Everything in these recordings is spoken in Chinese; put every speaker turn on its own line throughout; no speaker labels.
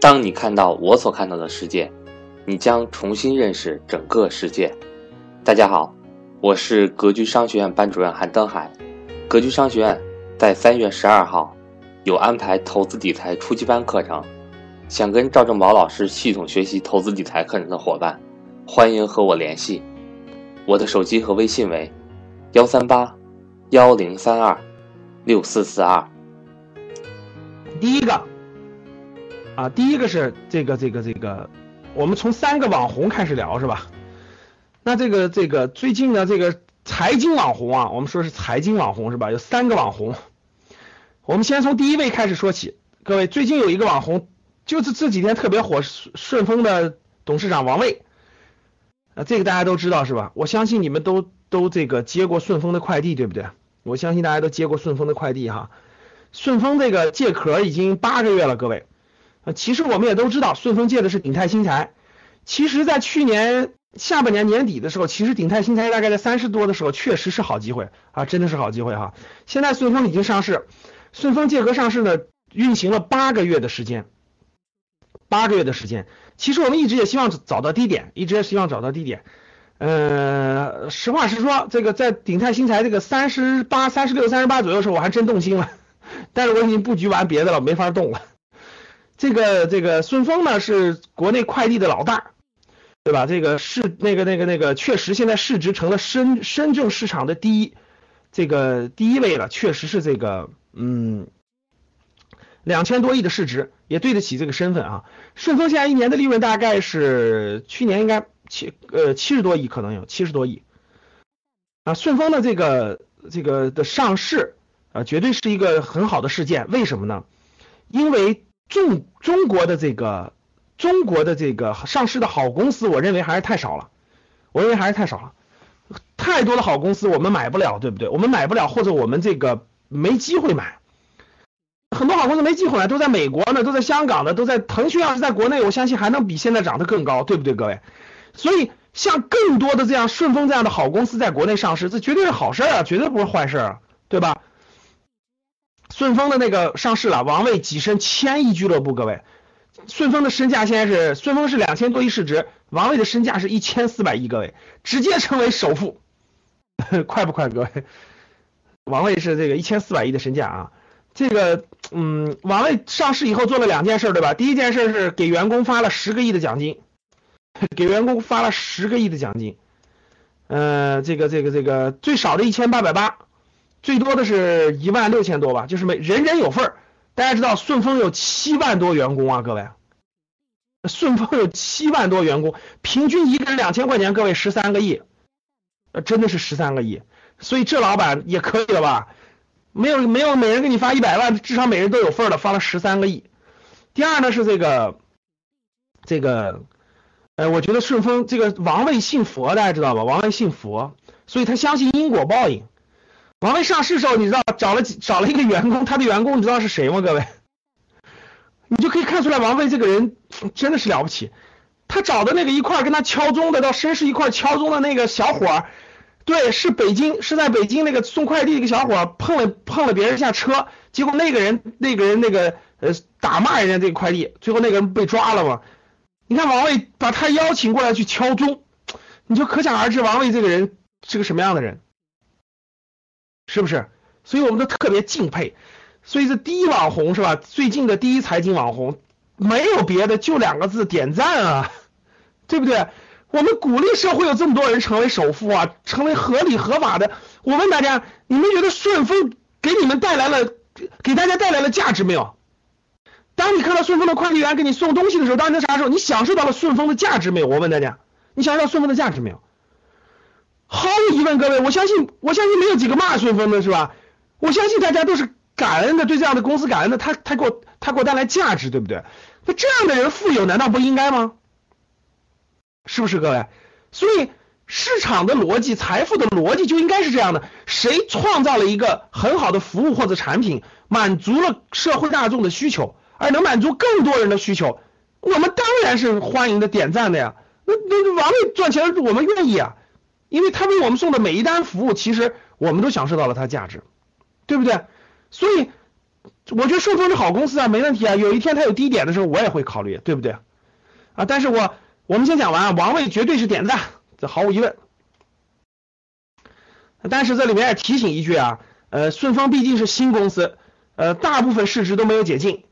当你看到我所看到的世界，你将重新认识整个世界。大家好，我是格局商学院班主任韩登海。格局商学院在三月十二号有安排投资理财初级班课程，想跟赵正宝老师系统学习投资理财课程的伙伴，欢迎和我联系。我的手机和微信为幺三八幺零三二六四四二。
第一个啊，第一个是这个这个这个，我们从三个网红开始聊是吧？那这个这个最近呢，这个财经网红啊，我们说是财经网红是吧？有三个网红，我们先从第一位开始说起。各位，最近有一个网红，就是这几天特别火，顺顺丰的董事长王卫，啊，这个大家都知道是吧？我相信你们都都这个接过顺丰的快递，对不对？我相信大家都接过顺丰的快递哈。顺丰这个借壳已经八个月了，各位，呃，其实我们也都知道，顺丰借的是鼎泰新材。其实，在去年下半年年底的时候，其实鼎泰新材大概在三十多的时候，确实是好机会啊，真的是好机会哈。现在顺丰已经上市，顺丰借壳上市呢，运行了八个月的时间，八个月的时间。其实我们一直也希望找到低点，一直也希望找到低点。呃，实话实说，这个在鼎泰新材这个三十八、三十六、三十八左右的时候，我还真动心了。但是我已经布局完别的了，没法动了。这个这个顺丰呢是国内快递的老大，对吧？这个市那个那个那个确实现在市值成了深深圳市场的第一这个第一位了，确实是这个嗯两千多亿的市值也对得起这个身份啊。顺丰现在一年的利润大概是去年应该七呃七十多亿可能有七十多亿啊。顺丰的这个这个的上市。啊，绝对是一个很好的事件。为什么呢？因为中中国的这个中国的这个上市的好公司，我认为还是太少了。我认为还是太少了，太多的好公司我们买不了，对不对？我们买不了，或者我们这个没机会买。很多好公司没机会买，都在美国呢，都在香港呢，都在腾讯。要是在国内，我相信还能比现在涨得更高，对不对，各位？所以，像更多的这样顺丰这样的好公司在国内上市，这绝对是好事啊，绝对不是坏事啊，对吧？顺丰的那个上市了，王卫跻身千亿俱乐部。各位，顺丰的身价现在是顺丰是两千多亿市值，王卫的身价是一千四百亿。各位，直接成为首富，快不快？各位，王卫是这个一千四百亿的身价啊。这个，嗯，王卫上市以后做了两件事，对吧？第一件事是给员工发了十个亿的奖金，给员工发了十个亿的奖金。呃，这个这个这个最少的一千八百八。最多的是一万六千多吧，就是每人人有份儿。大家知道顺丰有七万多员工啊，各位，顺丰有七万多员工，平均一个人两千块钱，各位十三个亿，呃，真的是十三个亿。所以这老板也可以了吧？没有没有，每人给你发一百万，至少每人都有份儿了，发了十三个亿。第二呢是这个这个，呃，我觉得顺丰这个王卫信佛，大家知道吧？王卫信佛，所以他相信因果报应。王卫上市时候，你知道找了几找了一个员工，他的员工你知道是谁吗？各位，你就可以看出来王卫这个人真的是了不起。他找的那个一块跟他敲钟的，到绅士一块敲钟的那个小伙儿，对，是北京是在北京那个送快递一个小伙儿碰了碰了别人一下车，结果那个人那个人那个呃打骂人家这个快递，最后那个人被抓了嘛。你看王卫把他邀请过来去敲钟，你就可想而知王卫这个人是个什么样的人。是不是？所以我们都特别敬佩。所以这第一网红是吧？最近的第一财经网红，没有别的，就两个字：点赞啊，对不对？我们鼓励社会有这么多人成为首富啊，成为合理合法的。我问大家，你们觉得顺丰给你们带来了，给大家带来了价值没有？当你看到顺丰的快递员给你送东西的时候，当你在啥时候？你享受到了顺丰的价值没有？我问大家，你享受到顺丰的价值没有？毫无疑问，各位，我相信，我相信没有几个骂顺丰的是吧？我相信大家都是感恩的，对这样的公司感恩的，他他给我他给我带来价值，对不对？那这样的人富有难道不应该吗？是不是各位？所以市场的逻辑、财富的逻辑就应该是这样的：谁创造了一个很好的服务或者产品，满足了社会大众的需求，而能满足更多人的需求，我们当然是欢迎的、点赞的呀。那那王卫赚钱，我们愿意啊。因为他为我们送的每一单服务，其实我们都享受到了它的价值，对不对？所以我觉得顺丰是好公司啊，没问题啊。有一天它有低点的时候，我也会考虑，对不对？啊，但是我我们先讲完啊，王卫绝对是点赞，这毫无疑问。但是这里面也提醒一句啊，呃，顺丰毕竟是新公司，呃，大部分市值都没有解禁，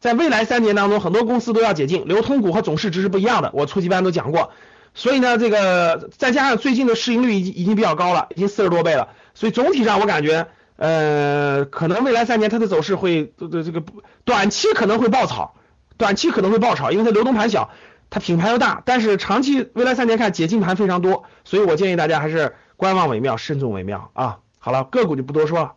在未来三年当中，很多公司都要解禁，流通股和总市值是不一样的，我初级班都讲过。所以呢，这个再加上最近的市盈率已经已经比较高了，已经四十多倍了，所以总体上我感觉，呃，可能未来三年它的走势会，这这个短期可能会爆炒，短期可能会爆炒，因为它流动盘小，它品牌又大，但是长期未来三年看解禁盘非常多，所以我建议大家还是观望为妙，慎重为妙啊。好了，个股就不多说了。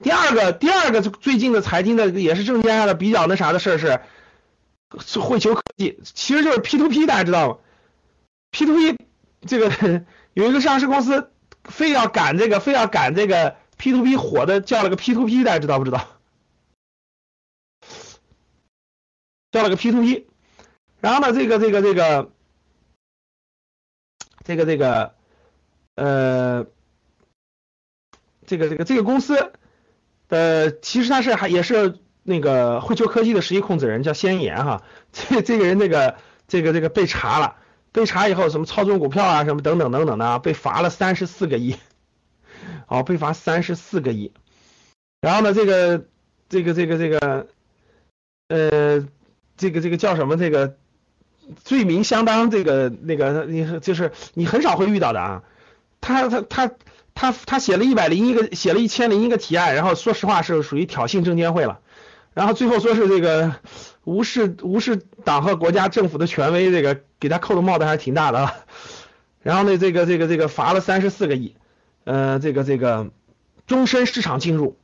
第二个，第二个最近的财经的也是证监会的比较那啥的事儿是。是汇求科技，其实就是 P to P，大家知道吗？P to P 这个有一个上市公司非要赶这个，非要赶这个 P to P 火的，叫了个 P to P，大家知道不知道？叫了个 P to P，然后呢，这个这个这个这个这个呃，这个这个这个公司的其实它是还也是。那个汇求科技的实际控制人叫先言哈，这这个人那个这个这个被查了，被查以后什么操纵股票啊什么等等等等的啊，被罚了三十四个亿，哦，被罚三十四个亿，然后呢，这个这个这个这个呃，这个这个叫什么？这个罪名相当这个那个你就是你很少会遇到的啊，他他他他他写了一百零一个，写了一千零一个提案，然后说实话是属于挑衅证监会了。然后最后说是这个无视无视党和国家政府的权威，这个给他扣的帽子还是挺大的啊。然后呢，这个这个这个罚了三十四个亿，呃，这个这个终身市场进入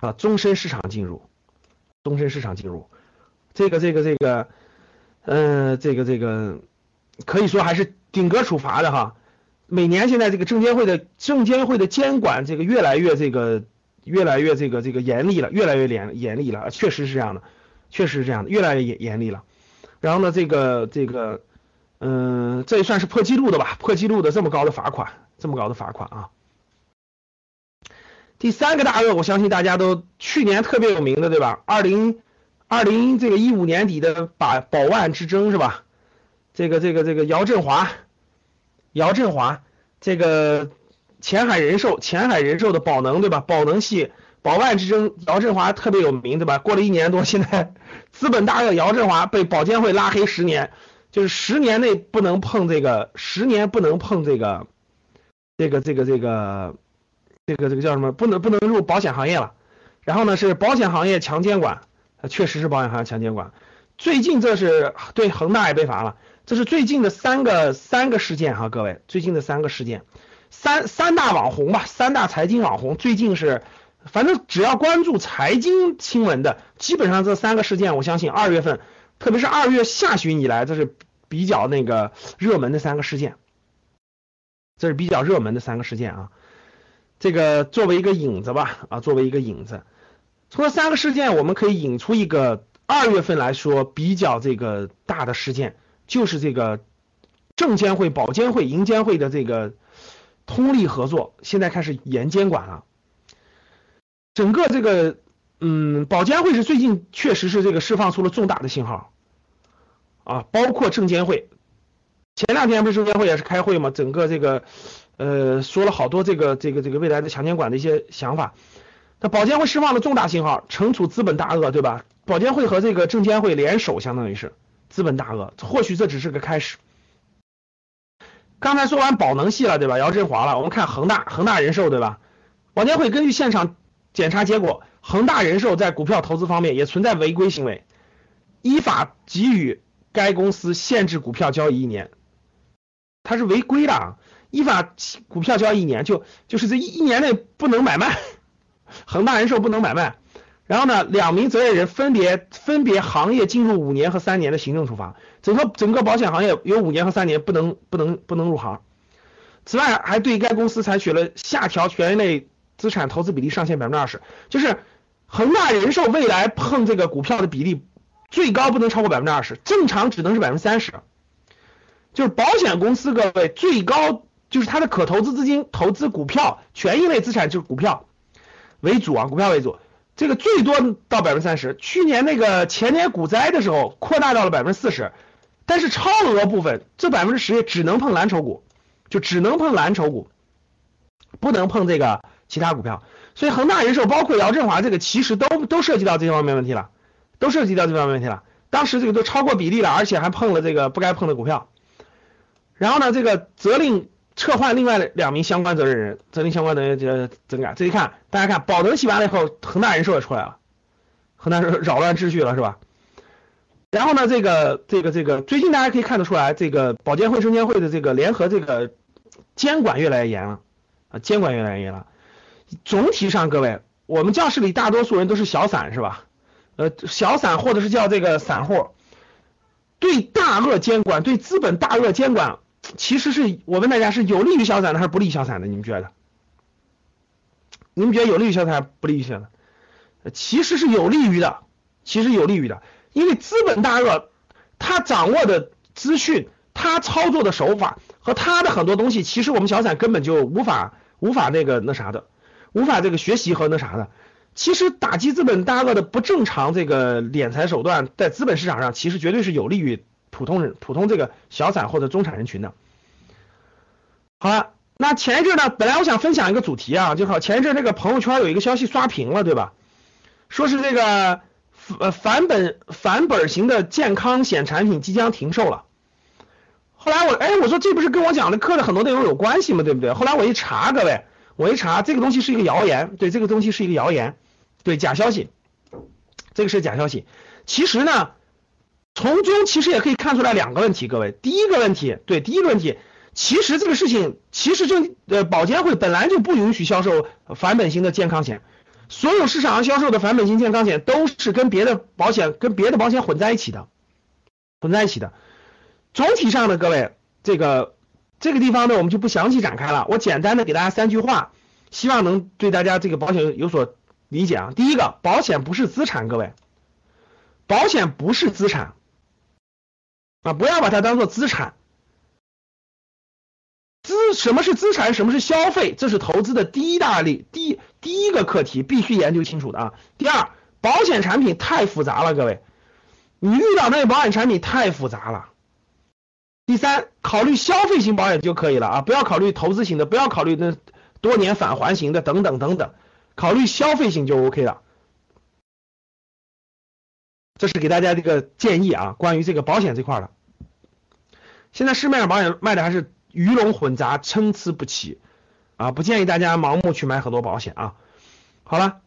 啊，终身市场进入，终身市场进入，这个这个这个，嗯，这个这个可以说还是顶格处罚的哈。每年现在这个证监会的证监会的监管这个越来越这个。越来越这个这个严厉了，越来越严严厉了，确实是这样的，确实是这样的，越来越严严厉了。然后呢，这个这个，嗯，这也算是破纪录的吧？破纪录的这么高的罚款，这么高的罚款啊！第三个大鳄，我相信大家都去年特别有名的，对吧？二零二零这个一五年底的把宝万之争是吧？这个这个这个姚振华，姚振华这个。前海人寿，前海人寿的宝能，对吧？宝能系宝万之争，姚振华特别有名，对吧？过了一年多，现在资本大鳄姚振华被保监会拉黑十年，就是十年内不能碰这个，十年不能碰这个，这个这个这个这个这个叫什么？不能不能入保险行业了。然后呢，是保险行业强监管，确实是保险行业强监管。最近这是对恒大也被罚了，这是最近的三个三个事件哈，各位，最近的三个事件。三三大网红吧，三大财经网红最近是，反正只要关注财经新闻的，基本上这三个事件，我相信二月份，特别是二月下旬以来，这是比较那个热门的三个事件，这是比较热门的三个事件啊。这个作为一个引子吧，啊，作为一个引子，从这三个事件，我们可以引出一个二月份来说比较这个大的事件，就是这个证监会、保监会、银监会的这个。通力合作，现在开始严监管了。整个这个，嗯，保监会是最近确实是这个释放出了重大的信号，啊，包括证监会，前两天不是证监会也是开会嘛，整个这个，呃，说了好多这个这个这个未来的强监管的一些想法。那保监会释放了重大信号，惩处资本大鳄，对吧？保监会和这个证监会联手，相当于是资本大鳄，或许这只是个开始。刚才说完宝能系了，对吧？姚振华了，我们看恒大，恒大人寿，对吧？保监会根据现场检查结果，恒大人寿在股票投资方面也存在违规行为，依法给予该公司限制股票交易一年。它是违规的，依法股票交易一年，就就是这一年内不能买卖，恒大人寿不能买卖。然后呢，两名责任人分别分别行业进入五年和三年的行政处罚，整个整个保险行业有五年和三年不能不能不能入行。此外，还对该公司采取了下调权益类资产投资比例上限百分之二十，就是恒大人寿未来碰这个股票的比例最高不能超过百分之二十，正常只能是百分之三十。就是保险公司各位最高就是它的可投资资金投资股票权益类资产就是股票。为主啊，股票为主，这个最多到百分之三十。去年那个前年股灾的时候扩大到了百分之四十，但是超额部分这百分之十也只能碰蓝筹股，就只能碰蓝筹股，不能碰这个其他股票。所以恒大人寿包括姚振华这个其实都都涉及到这方面问题了，都涉及到这方面问题了。当时这个都超过比例了，而且还碰了这个不该碰的股票。然后呢，这个责令撤换另外的两名相关责任人，责令相关的这整改。这一看，大家看，保德洗完了以后，恒大人寿也出来了，恒大是扰乱秩序了，是吧？然后呢，这个这个这个，最近大家可以看得出来，这个保监会、证监会的这个联合这个监管越来越严了啊，监管越来越严了。总体上，各位，我们教室里大多数人都是小散，是吧？呃，小散或者是叫这个散户，对大鳄监管，对资本大鳄监管。其实是我问大家是有利于小散的还是不利于小散的？你们觉得？你们觉得有利于小散还是不利于小散？其实是有利于的，其实有利于的，因为资本大鳄他掌握的资讯，他操作的手法和他的很多东西，其实我们小散根本就无法无法那个那啥的，无法这个学习和那啥的。其实打击资本大鳄的不正常这个敛财手段，在资本市场上其实绝对是有利于。普通人、普通这个小散或者中产人群的，好了，那前一阵呢，本来我想分享一个主题啊，就好前一阵这个朋友圈有一个消息刷屏了，对吧？说是这个呃返本返本型的健康险产品即将停售了。后来我哎，我说这不是跟我讲的课的很多内容有关系吗？对不对？后来我一查，各位，我一查这个东西是一个谣言，对，这个东西是一个谣言，对，假消息，这个是假消息。其实呢。从中其实也可以看出来两个问题，各位，第一个问题，对，第一个问题，其实这个事情，其实就呃保监会本来就不允许销售返本型的健康险，所有市场上销售的返本型健康险都是跟别的保险跟别的保险混在一起的，混在一起的。总体上呢，各位，这个这个地方呢，我们就不详细展开了，我简单的给大家三句话，希望能对大家这个保险有所理解啊。第一个，保险不是资产，各位，保险不是资产。啊，不要把它当做资产。资什么是资产？什么是消费？这是投资的第一大例，第第一个课题必须研究清楚的啊。第二，保险产品太复杂了，各位，你遇到那个保险产品太复杂了。第三，考虑消费型保险就可以了啊，不要考虑投资型的，不要考虑那多年返还型的等等等等，考虑消费型就 OK 了。这是给大家这个建议啊，关于这个保险这块的。现在市面上保险卖的还是鱼龙混杂、参差不齐啊，不建议大家盲目去买很多保险啊。好了。